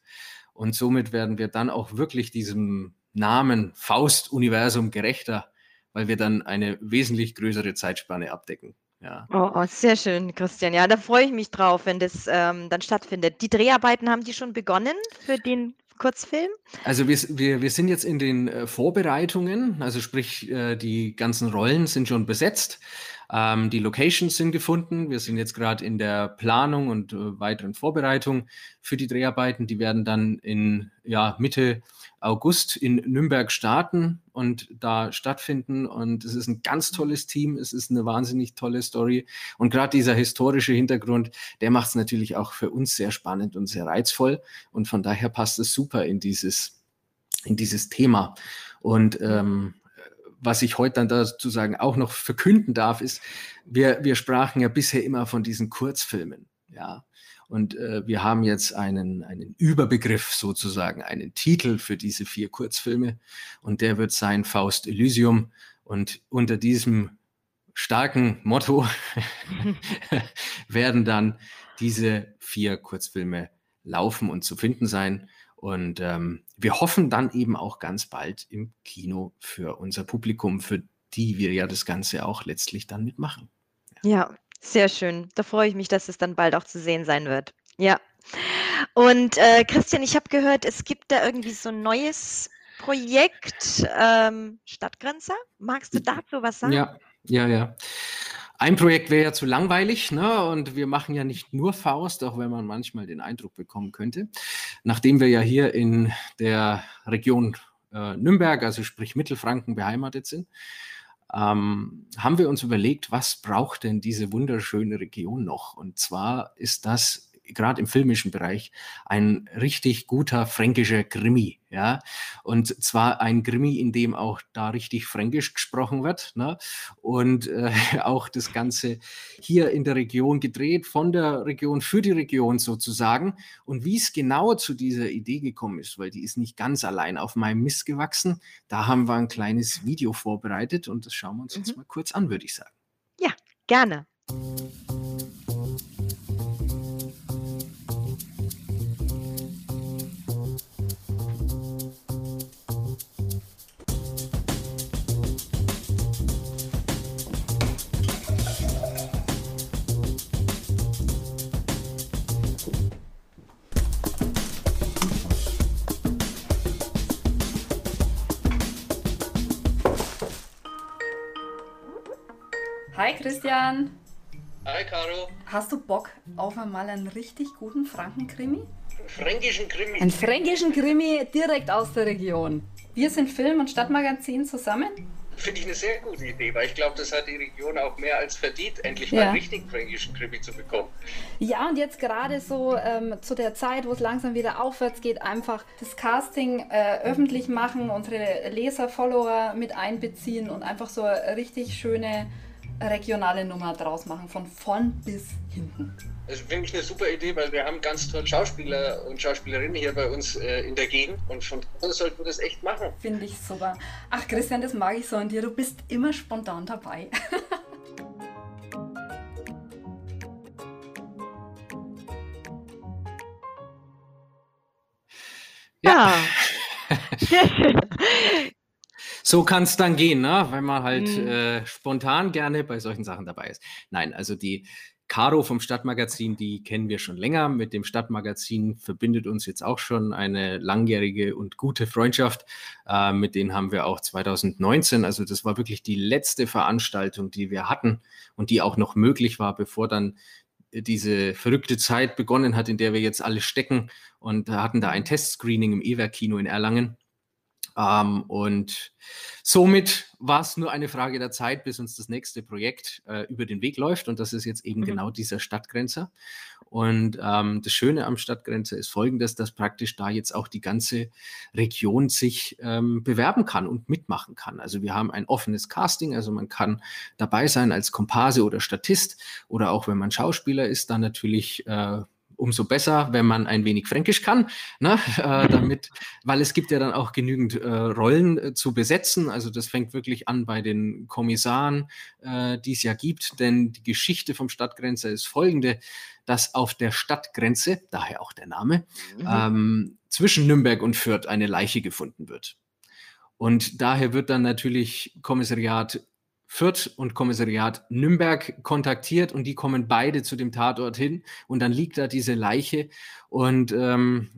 Und somit werden wir dann auch wirklich diesem Namen Faust-Universum gerechter weil wir dann eine wesentlich größere Zeitspanne abdecken. Ja. Oh, oh, sehr schön, Christian. Ja, da freue ich mich drauf, wenn das ähm, dann stattfindet. Die Dreharbeiten haben die schon begonnen für den Kurzfilm? Also wir, wir, wir sind jetzt in den äh, Vorbereitungen, also sprich, äh, die ganzen Rollen sind schon besetzt. Ähm, die Locations sind gefunden. Wir sind jetzt gerade in der Planung und äh, weiteren Vorbereitung für die Dreharbeiten. Die werden dann in ja, Mitte August in Nürnberg starten und da stattfinden. Und es ist ein ganz tolles Team. Es ist eine wahnsinnig tolle Story. Und gerade dieser historische Hintergrund, der macht es natürlich auch für uns sehr spannend und sehr reizvoll. Und von daher passt es super in dieses, in dieses Thema. Und ähm, was ich heute dann dazu sagen auch noch verkünden darf, ist, wir, wir sprachen ja bisher immer von diesen Kurzfilmen. Ja, und äh, wir haben jetzt einen, einen Überbegriff sozusagen, einen Titel für diese vier Kurzfilme. Und der wird sein Faust Elysium. Und unter diesem starken Motto werden dann diese vier Kurzfilme laufen und zu finden sein. Und ähm, wir hoffen dann eben auch ganz bald im Kino für unser Publikum, für die wir ja das Ganze auch letztlich dann mitmachen. Ja, sehr schön. Da freue ich mich, dass es dann bald auch zu sehen sein wird. Ja. Und äh, Christian, ich habe gehört, es gibt da irgendwie so ein neues Projekt, ähm, Stadtgrenzer. Magst du dazu was sagen? Ja, ja, ja. Ein Projekt wäre ja zu langweilig, ne? Und wir machen ja nicht nur Faust, auch wenn man manchmal den Eindruck bekommen könnte. Nachdem wir ja hier in der Region äh, Nürnberg, also sprich Mittelfranken, beheimatet sind, ähm, haben wir uns überlegt, was braucht denn diese wunderschöne Region noch? Und zwar ist das gerade im filmischen Bereich ein richtig guter fränkischer Krimi, ja. Und zwar ein Krimi, in dem auch da richtig fränkisch gesprochen wird, ne? Und äh, auch das Ganze hier in der Region gedreht, von der Region für die Region sozusagen. Und wie es genau zu dieser Idee gekommen ist, weil die ist nicht ganz allein auf meinem Mist gewachsen, da haben wir ein kleines Video vorbereitet und das schauen wir uns mhm. jetzt mal kurz an, würde ich sagen. Ja, gerne. Christian. Hi Caro. Hast du Bock auf einmal einen richtig guten Frankenkrimi? Fränkischen Krimi. Einen fränkischen Krimi direkt aus der Region. Wir sind Film- und Stadtmagazin zusammen. Finde ich eine sehr gute Idee, weil ich glaube, das hat die Region auch mehr als verdient, endlich mal einen richtig fränkischen Krimi zu bekommen. Ja, und jetzt gerade so ähm, zu der Zeit, wo es langsam wieder aufwärts geht, einfach das Casting äh, öffentlich machen, unsere Leser, Follower mit einbeziehen und einfach so richtig schöne regionale Nummer draus machen, von vorn bis hinten. Das finde ich eine super Idee, weil wir haben ganz tolle Schauspieler und Schauspielerinnen hier bei uns äh, in der Gegend und von daher sollten wir das echt machen. Finde ich super. Ach Christian, das mag ich so an dir. Du bist immer spontan dabei. ja. Sehr schön. So kann es dann gehen, ne? wenn man halt mhm. äh, spontan gerne bei solchen Sachen dabei ist. Nein, also die Caro vom Stadtmagazin, die kennen wir schon länger. Mit dem Stadtmagazin verbindet uns jetzt auch schon eine langjährige und gute Freundschaft. Äh, mit denen haben wir auch 2019, also das war wirklich die letzte Veranstaltung, die wir hatten und die auch noch möglich war, bevor dann diese verrückte Zeit begonnen hat, in der wir jetzt alle stecken und hatten da ein Testscreening im E-Werk-Kino in Erlangen. Ähm, und somit war es nur eine Frage der Zeit, bis uns das nächste Projekt äh, über den Weg läuft. Und das ist jetzt eben mhm. genau dieser Stadtgrenzer. Und ähm, das Schöne am Stadtgrenzer ist folgendes, dass praktisch da jetzt auch die ganze Region sich ähm, bewerben kann und mitmachen kann. Also wir haben ein offenes Casting, also man kann dabei sein als Komparse oder Statist oder auch wenn man Schauspieler ist, dann natürlich äh, umso besser, wenn man ein wenig Fränkisch kann, ne? äh, damit, weil es gibt ja dann auch genügend äh, Rollen äh, zu besetzen. Also das fängt wirklich an bei den Kommissaren, äh, die es ja gibt, denn die Geschichte vom Stadtgrenzer ist folgende, dass auf der Stadtgrenze, daher auch der Name, mhm. ähm, zwischen Nürnberg und Fürth eine Leiche gefunden wird. Und daher wird dann natürlich Kommissariat Fürth und Kommissariat Nürnberg kontaktiert und die kommen beide zu dem Tatort hin und dann liegt da diese Leiche und ähm,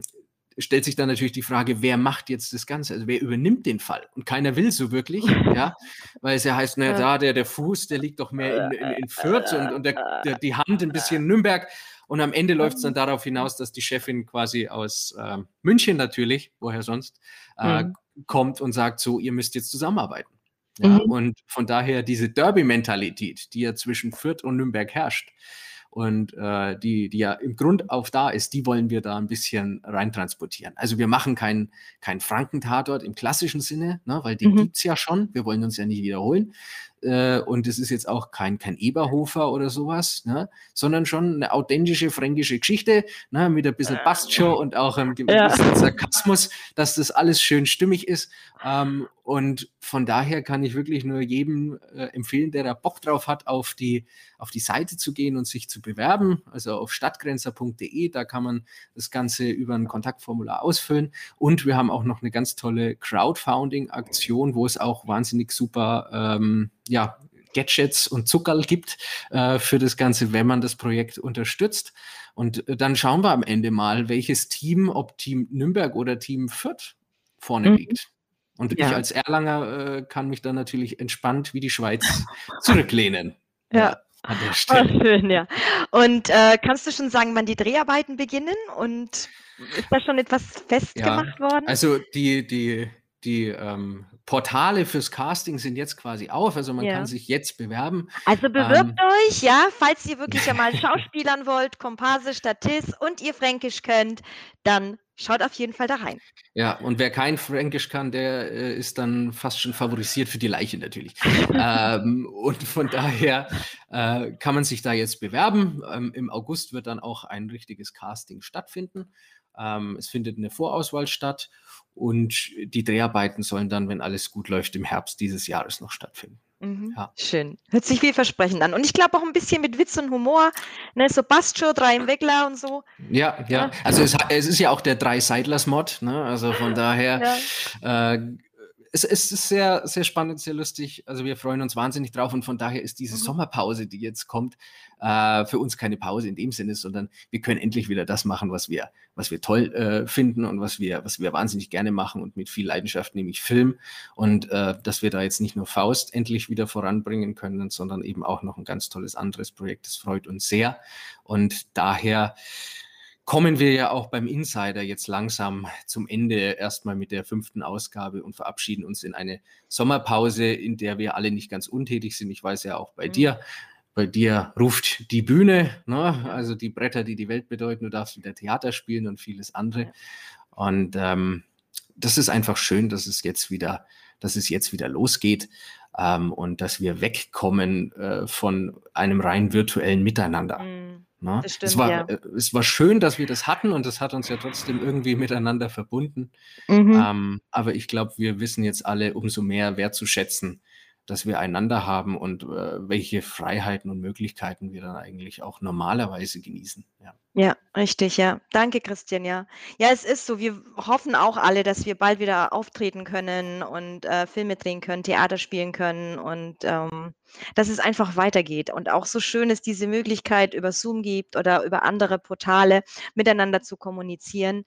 stellt sich dann natürlich die Frage, wer macht jetzt das Ganze? Also wer übernimmt den Fall? Und keiner will so wirklich, ja, weil es ja heißt, naja, da der, der Fuß, der liegt doch mehr in, in, in Fürth und, und der, der, die Hand ein bisschen in Nürnberg. Und am Ende läuft es dann darauf hinaus, dass die Chefin quasi aus äh, München natürlich, woher sonst, äh, mhm. kommt und sagt, so, ihr müsst jetzt zusammenarbeiten. Ja, mhm. Und von daher diese Derby-Mentalität, die ja zwischen Fürth und Nürnberg herrscht und äh, die, die ja im Grund auf da ist, die wollen wir da ein bisschen reintransportieren. Also wir machen keinen kein Frankentatort im klassischen Sinne, ne, weil den mhm. gibt es ja schon. Wir wollen uns ja nicht wiederholen, äh, und es ist jetzt auch kein, kein Eberhofer oder sowas, ne? sondern schon eine authentische fränkische Geschichte ne? mit ein bisschen Bastjo und auch ein bisschen ja. Sarkasmus, dass das alles schön stimmig ist. Ähm, und von daher kann ich wirklich nur jedem äh, empfehlen, der da Bock drauf hat, auf die, auf die Seite zu gehen und sich zu bewerben. Also auf stadtgrenzer.de, da kann man das Ganze über ein Kontaktformular ausfüllen. Und wir haben auch noch eine ganz tolle Crowdfunding-Aktion, wo es auch wahnsinnig super ähm, ja, Gadgets und Zuckerl gibt äh, für das Ganze, wenn man das Projekt unterstützt. Und äh, dann schauen wir am Ende mal, welches Team, ob Team Nürnberg oder Team Fürth vorne mhm. liegt. Und ja. ich als Erlanger äh, kann mich dann natürlich entspannt wie die Schweiz zurücklehnen. Ja. An der Stelle. Oh, schön, ja. Und äh, kannst du schon sagen, wann die Dreharbeiten beginnen? Und ist da schon etwas festgemacht ja, worden? Also die, die, die ähm, Portale fürs Casting sind jetzt quasi auf, also man ja. kann sich jetzt bewerben. Also bewirbt ähm, euch, ja, falls ihr wirklich einmal Schauspielern wollt, Komparse, Statist und ihr Fränkisch könnt, dann schaut auf jeden Fall da rein. Ja, und wer kein Fränkisch kann, der äh, ist dann fast schon favorisiert für die Leiche natürlich. ähm, und von daher äh, kann man sich da jetzt bewerben. Ähm, Im August wird dann auch ein richtiges Casting stattfinden. Ähm, es findet eine Vorauswahl statt und die Dreharbeiten sollen dann, wenn alles gut läuft, im Herbst dieses Jahres noch stattfinden. Mhm. Ja. Schön. Hört sich vielversprechend an. Und ich glaube auch ein bisschen mit Witz und Humor. Ne, so Bastjo, drei im Weckler und so. Ja, ja. ja. Also es, es, ist ja auch der Drei-Seidlers-Mod. Ne? Also von daher ja. äh, es, es, ist sehr, sehr spannend, sehr lustig. Also wir freuen uns wahnsinnig drauf und von daher ist diese mhm. Sommerpause, die jetzt kommt, äh, für uns keine Pause in dem Sinne, sondern wir können endlich wieder das machen, was wir, was wir toll äh, finden und was wir, was wir wahnsinnig gerne machen und mit viel Leidenschaft, nämlich Film. Und äh, dass wir da jetzt nicht nur Faust endlich wieder voranbringen können, sondern eben auch noch ein ganz tolles anderes Projekt. Das freut uns sehr. Und daher kommen wir ja auch beim Insider jetzt langsam zum Ende erstmal mit der fünften Ausgabe und verabschieden uns in eine Sommerpause, in der wir alle nicht ganz untätig sind. Ich weiß ja auch bei mhm. dir. Bei dir ruft die Bühne, ne? also die Bretter, die die Welt bedeuten. Du darfst wieder Theater spielen und vieles andere. Und ähm, das ist einfach schön, dass es jetzt wieder, dass es jetzt wieder losgeht ähm, und dass wir wegkommen äh, von einem rein virtuellen Miteinander. Ne? Das stimmt, es, war, ja. Äh, es war schön, dass wir das hatten und das hat uns ja trotzdem irgendwie miteinander verbunden. Mhm. Ähm, aber ich glaube, wir wissen jetzt alle umso mehr wertzuschätzen, dass wir einander haben und äh, welche Freiheiten und Möglichkeiten wir dann eigentlich auch normalerweise genießen. Ja. ja, richtig, ja. Danke, Christian, ja. Ja, es ist so. Wir hoffen auch alle, dass wir bald wieder auftreten können und äh, Filme drehen können, Theater spielen können und ähm, dass es einfach weitergeht. Und auch so schön es diese Möglichkeit über Zoom gibt oder über andere Portale miteinander zu kommunizieren,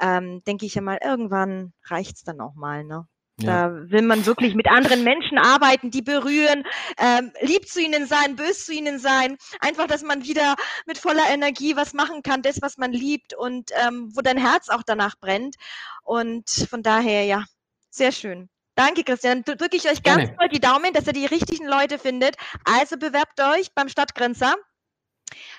ähm, denke ich ja mal, irgendwann reicht es dann auch mal, ne? Ja. Da will man wirklich mit anderen Menschen arbeiten, die berühren, ähm, lieb zu ihnen sein, bös zu ihnen sein. Einfach, dass man wieder mit voller Energie was machen kann, das, was man liebt und ähm, wo dein Herz auch danach brennt. Und von daher, ja, sehr schön. Danke, Christian. Drücke ich euch ganz Gerne. voll die Daumen, dass ihr die richtigen Leute findet. Also bewerbt euch beim Stadtgrenzer.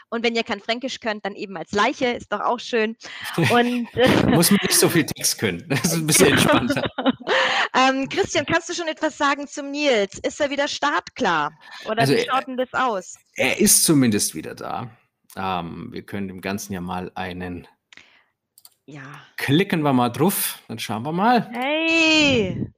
Und wenn ihr kein Fränkisch könnt, dann eben als Leiche, ist doch auch schön. Und, Muss man nicht so viel Text können. Das ist ein bisschen entspannter. ähm, Christian, kannst du schon etwas sagen zum Nils? Ist er wieder startklar? Oder also, wie schaut denn das aus? Er ist zumindest wieder da. Ähm, wir können dem Ganzen ja mal einen. Ja. Klicken wir mal drauf, dann schauen wir mal. Hey!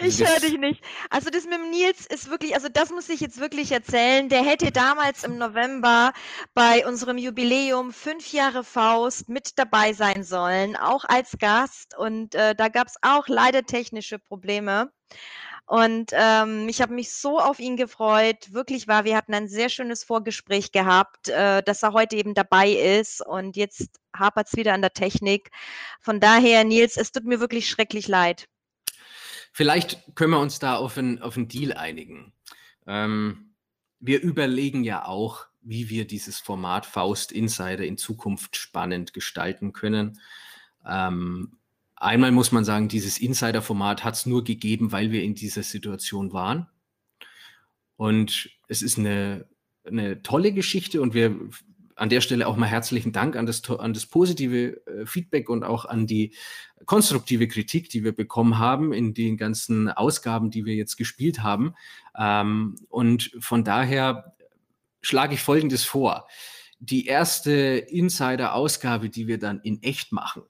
Ich höre dich nicht. Also das mit dem Nils ist wirklich, also das muss ich jetzt wirklich erzählen. Der hätte damals im November bei unserem Jubiläum fünf Jahre Faust mit dabei sein sollen, auch als Gast. Und äh, da gab es auch leider technische Probleme. Und ähm, ich habe mich so auf ihn gefreut. Wirklich war, wir hatten ein sehr schönes Vorgespräch gehabt, äh, dass er heute eben dabei ist. Und jetzt hapert es wieder an der Technik. Von daher, Nils, es tut mir wirklich schrecklich leid. Vielleicht können wir uns da auf einen, auf Deal einigen. Ähm, wir überlegen ja auch, wie wir dieses Format Faust Insider in Zukunft spannend gestalten können. Ähm, einmal muss man sagen, dieses Insider-Format hat es nur gegeben, weil wir in dieser Situation waren. Und es ist eine, eine tolle Geschichte und wir an der Stelle auch mal herzlichen Dank an das, an das positive äh, Feedback und auch an die konstruktive Kritik, die wir bekommen haben in den ganzen Ausgaben, die wir jetzt gespielt haben. Ähm, und von daher schlage ich Folgendes vor. Die erste Insider-Ausgabe, die wir dann in echt machen,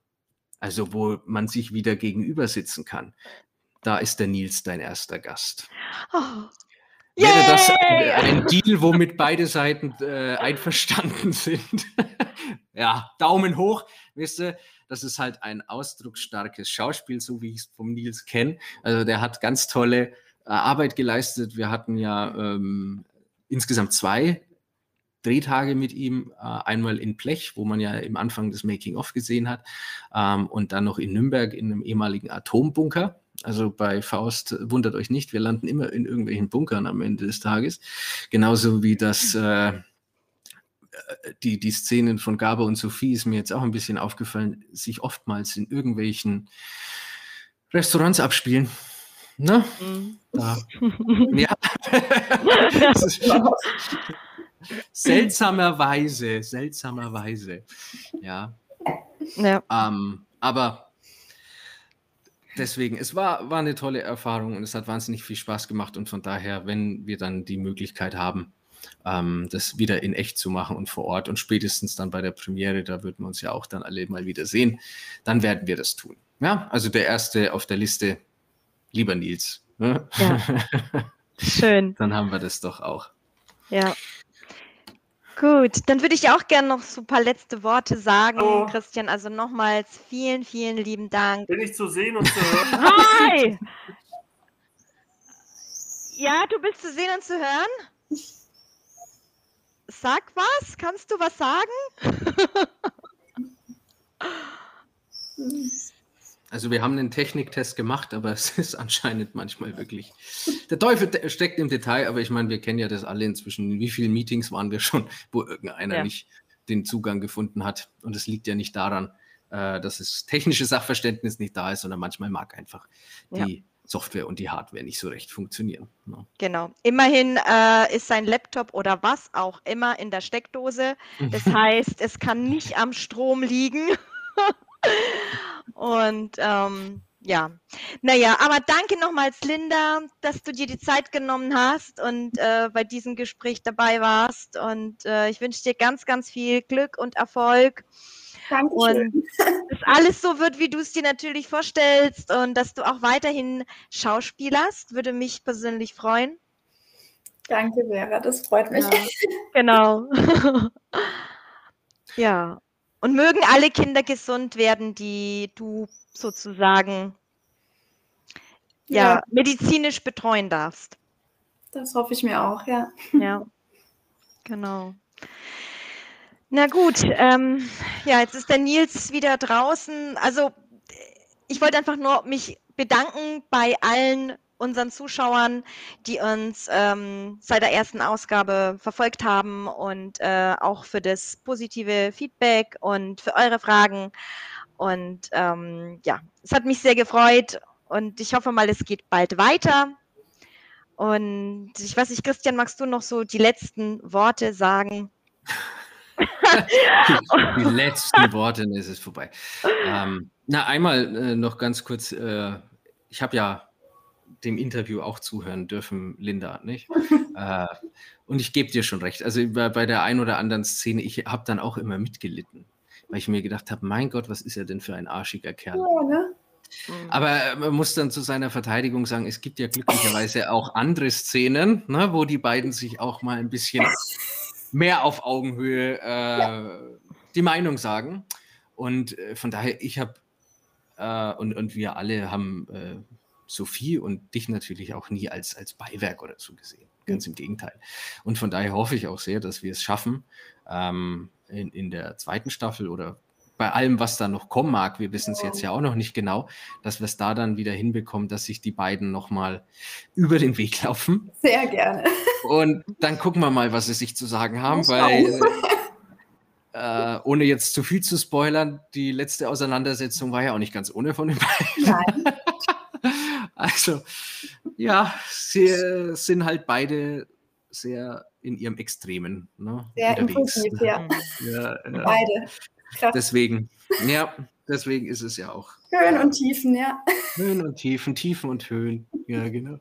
also wo man sich wieder gegenüber sitzen kann, da ist der Nils dein erster Gast. Oh. Wäre das ein Deal, womit beide Seiten äh, einverstanden sind? ja, Daumen hoch. Wisst ihr, das ist halt ein ausdrucksstarkes Schauspiel, so wie ich es vom Nils kenne. Also der hat ganz tolle äh, Arbeit geleistet. Wir hatten ja ähm, insgesamt zwei Drehtage mit ihm, äh, einmal in Blech, wo man ja im Anfang des Making-of gesehen hat, ähm, und dann noch in Nürnberg in einem ehemaligen Atombunker. Also bei Faust wundert euch nicht, wir landen immer in irgendwelchen Bunkern am Ende des Tages. Genauso wie das, äh, die, die Szenen von Gabe und Sophie ist mir jetzt auch ein bisschen aufgefallen, sich oftmals in irgendwelchen Restaurants abspielen. Ne? Mhm. Da. ja. seltsamerweise, seltsamerweise. Ja. ja. Ähm, aber deswegen, es war, war eine tolle Erfahrung und es hat wahnsinnig viel Spaß gemacht und von daher, wenn wir dann die Möglichkeit haben, ähm, das wieder in echt zu machen und vor Ort und spätestens dann bei der Premiere, da würden wir uns ja auch dann alle mal wieder sehen, dann werden wir das tun. Ja, also der erste auf der Liste, lieber Nils. Ne? Ja. Schön. dann haben wir das doch auch. Ja. Gut, dann würde ich auch gerne noch so ein paar letzte Worte sagen, oh. Christian. Also nochmals vielen, vielen lieben Dank. Bin ich zu sehen und zu hören? Hi! Ja, du bist zu sehen und zu hören? Sag was, kannst du was sagen? Also wir haben einen Techniktest gemacht, aber es ist anscheinend manchmal wirklich. Der Teufel steckt im Detail, aber ich meine, wir kennen ja das alle inzwischen. In wie vielen Meetings waren wir schon, wo irgendeiner ja. nicht den Zugang gefunden hat? Und es liegt ja nicht daran, äh, dass das technische Sachverständnis nicht da ist, sondern manchmal mag einfach die ja. Software und die Hardware nicht so recht funktionieren. Ne? Genau. Immerhin äh, ist sein Laptop oder was auch immer in der Steckdose. Das heißt, es kann nicht am Strom liegen. Und ähm, ja, naja, aber danke nochmals, Linda, dass du dir die Zeit genommen hast und äh, bei diesem Gespräch dabei warst. Und äh, ich wünsche dir ganz, ganz viel Glück und Erfolg. Dankeschön. Und dass alles so wird, wie du es dir natürlich vorstellst und dass du auch weiterhin schauspielerst, würde mich persönlich freuen. Danke, Vera, das freut mich. Ja, genau. ja, und mögen alle Kinder gesund werden, die du sozusagen ja, ja, medizinisch betreuen darfst. Das hoffe ich mir auch, ja. Ja, genau. Na gut, ähm, ja, jetzt ist der Nils wieder draußen. Also ich wollte einfach nur mich bedanken bei allen unseren Zuschauern, die uns ähm, seit der ersten Ausgabe verfolgt haben und äh, auch für das positive Feedback und für eure Fragen. Und ähm, ja, es hat mich sehr gefreut und ich hoffe mal, es geht bald weiter. Und ich weiß nicht, Christian, magst du noch so die letzten Worte sagen? die, letzten Worte, dann ist es vorbei. Ähm, na, einmal äh, noch ganz kurz. Äh, ich habe ja dem Interview auch zuhören dürfen, Linda, nicht? äh, und ich gebe dir schon recht. Also bei, bei der einen oder anderen Szene, ich habe dann auch immer mitgelitten, weil ich mir gedacht habe, mein Gott, was ist er denn für ein arschiger Kerl? Ja, ne? Mhm. Aber man muss dann zu seiner Verteidigung sagen, es gibt ja glücklicherweise auch andere Szenen, ne, wo die beiden sich auch mal ein bisschen mehr auf Augenhöhe äh, ja. die Meinung sagen. Und äh, von daher, ich habe äh, und, und wir alle haben äh, Sophie und dich natürlich auch nie als, als Beiwerk oder so gesehen. Ganz im Gegenteil. Und von daher hoffe ich auch sehr, dass wir es schaffen, ähm, in, in der zweiten Staffel oder bei allem, was da noch kommen mag, wir wissen es jetzt ja auch noch nicht genau, dass wir es da dann wieder hinbekommen, dass sich die beiden nochmal über den Weg laufen. Sehr gerne. Und dann gucken wir mal, was sie sich zu sagen haben, weil äh, ohne jetzt zu viel zu spoilern, die letzte Auseinandersetzung war ja auch nicht ganz ohne von den beiden. Nein. Also, ja, sie sind halt beide sehr in ihrem Extremen. Ne, sehr unterwegs. impulsiv, ja. ja, ja. Beide. Krass. Deswegen, ja, deswegen ist es ja auch. Höhen und Tiefen, ja. Höhen und Tiefen, Tiefen und Höhen. Ja, genau.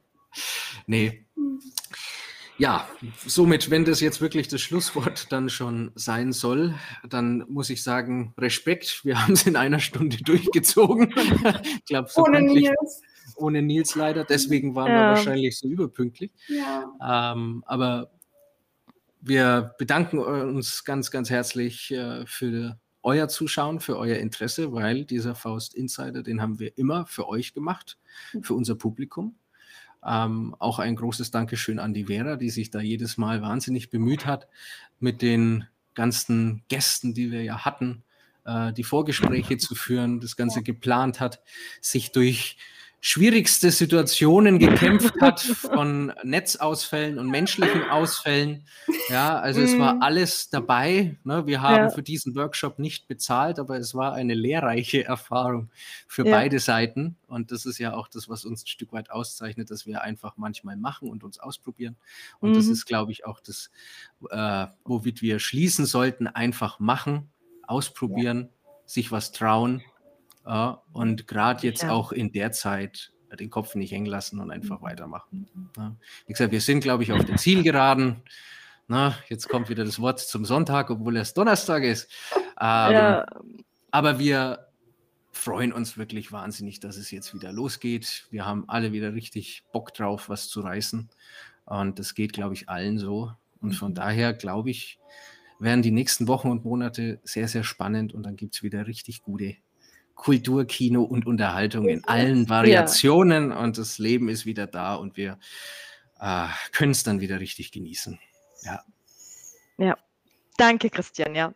Nee. Ja, somit, wenn das jetzt wirklich das Schlusswort dann schon sein soll, dann muss ich sagen, Respekt, wir haben es in einer Stunde durchgezogen. ich glaube, so ohne Nils. Ohne Nils leider, deswegen waren ja. wir wahrscheinlich so überpünktlich. Ja. Ähm, aber wir bedanken uns ganz, ganz herzlich äh, für euer Zuschauen, für euer Interesse, weil dieser Faust Insider, den haben wir immer für euch gemacht, für unser Publikum. Ähm, auch ein großes Dankeschön an die Vera, die sich da jedes Mal wahnsinnig bemüht hat, mit den ganzen Gästen, die wir ja hatten, äh, die Vorgespräche zu führen, das Ganze geplant hat, sich durch schwierigste Situationen gekämpft hat, von Netzausfällen und menschlichen Ausfällen. Ja, also es war mhm. alles dabei. Ne? Wir haben ja. für diesen Workshop nicht bezahlt, aber es war eine lehrreiche Erfahrung für ja. beide Seiten. Und das ist ja auch das, was uns ein Stück weit auszeichnet, dass wir einfach manchmal machen und uns ausprobieren. Und mhm. das ist, glaube ich, auch das, äh, womit wir schließen sollten, einfach machen, ausprobieren, ja. sich was trauen ja, und gerade jetzt ja. auch in der Zeit den Kopf nicht hängen lassen und einfach mhm. weitermachen. Ja. Wie gesagt, wir sind, glaube ich, auf den Zielgeraden. Na, jetzt kommt wieder das Wort zum Sonntag, obwohl es Donnerstag ist. Ähm, ja. Aber wir freuen uns wirklich wahnsinnig, dass es jetzt wieder losgeht. Wir haben alle wieder richtig Bock drauf, was zu reißen. Und das geht, glaube ich, allen so. Und von mhm. daher, glaube ich, werden die nächsten Wochen und Monate sehr, sehr spannend und dann gibt es wieder richtig gute Kulturkino und Unterhaltung in allen Variationen ja. und das Leben ist wieder da und wir äh, können es dann wieder richtig genießen. Ja. Ja. Danke, Christian, ja.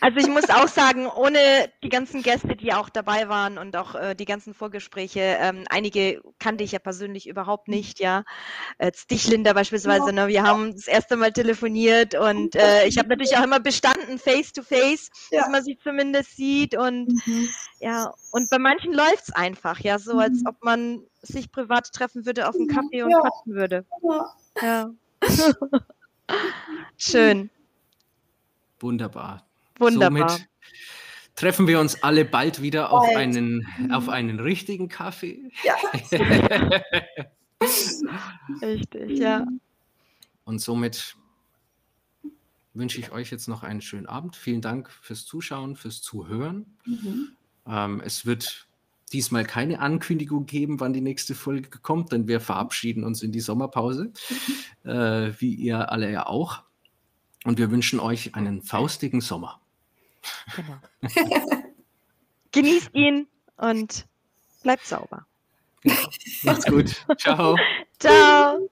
Also ich muss auch sagen, ohne die ganzen Gäste, die auch dabei waren und auch äh, die ganzen Vorgespräche, ähm, einige kannte ich ja persönlich überhaupt nicht, ja. Jetzt dich, Linda, beispielsweise, ne? wir haben das erste Mal telefoniert und äh, ich habe natürlich auch immer bestanden, face to face, ja. dass man sich zumindest sieht und mhm. ja, und bei manchen läuft es einfach, ja, so als mhm. ob man sich privat treffen würde auf einen Kaffee und ja. quatschen würde. Ja. Schön. Wunderbar. Wunderbar. Somit treffen wir uns alle bald wieder auf einen, auf einen richtigen Kaffee. Ja. Richtig, ja. Und somit wünsche ich euch jetzt noch einen schönen Abend. Vielen Dank fürs Zuschauen, fürs Zuhören. Mhm. Ähm, es wird diesmal keine Ankündigung geben, wann die nächste Folge kommt, denn wir verabschieden uns in die Sommerpause, mhm. äh, wie ihr alle ja auch. Und wir wünschen euch einen faustigen Sommer. Genau. Genießt ihn und bleibt sauber. Genau. Macht's gut. Ciao. Ciao.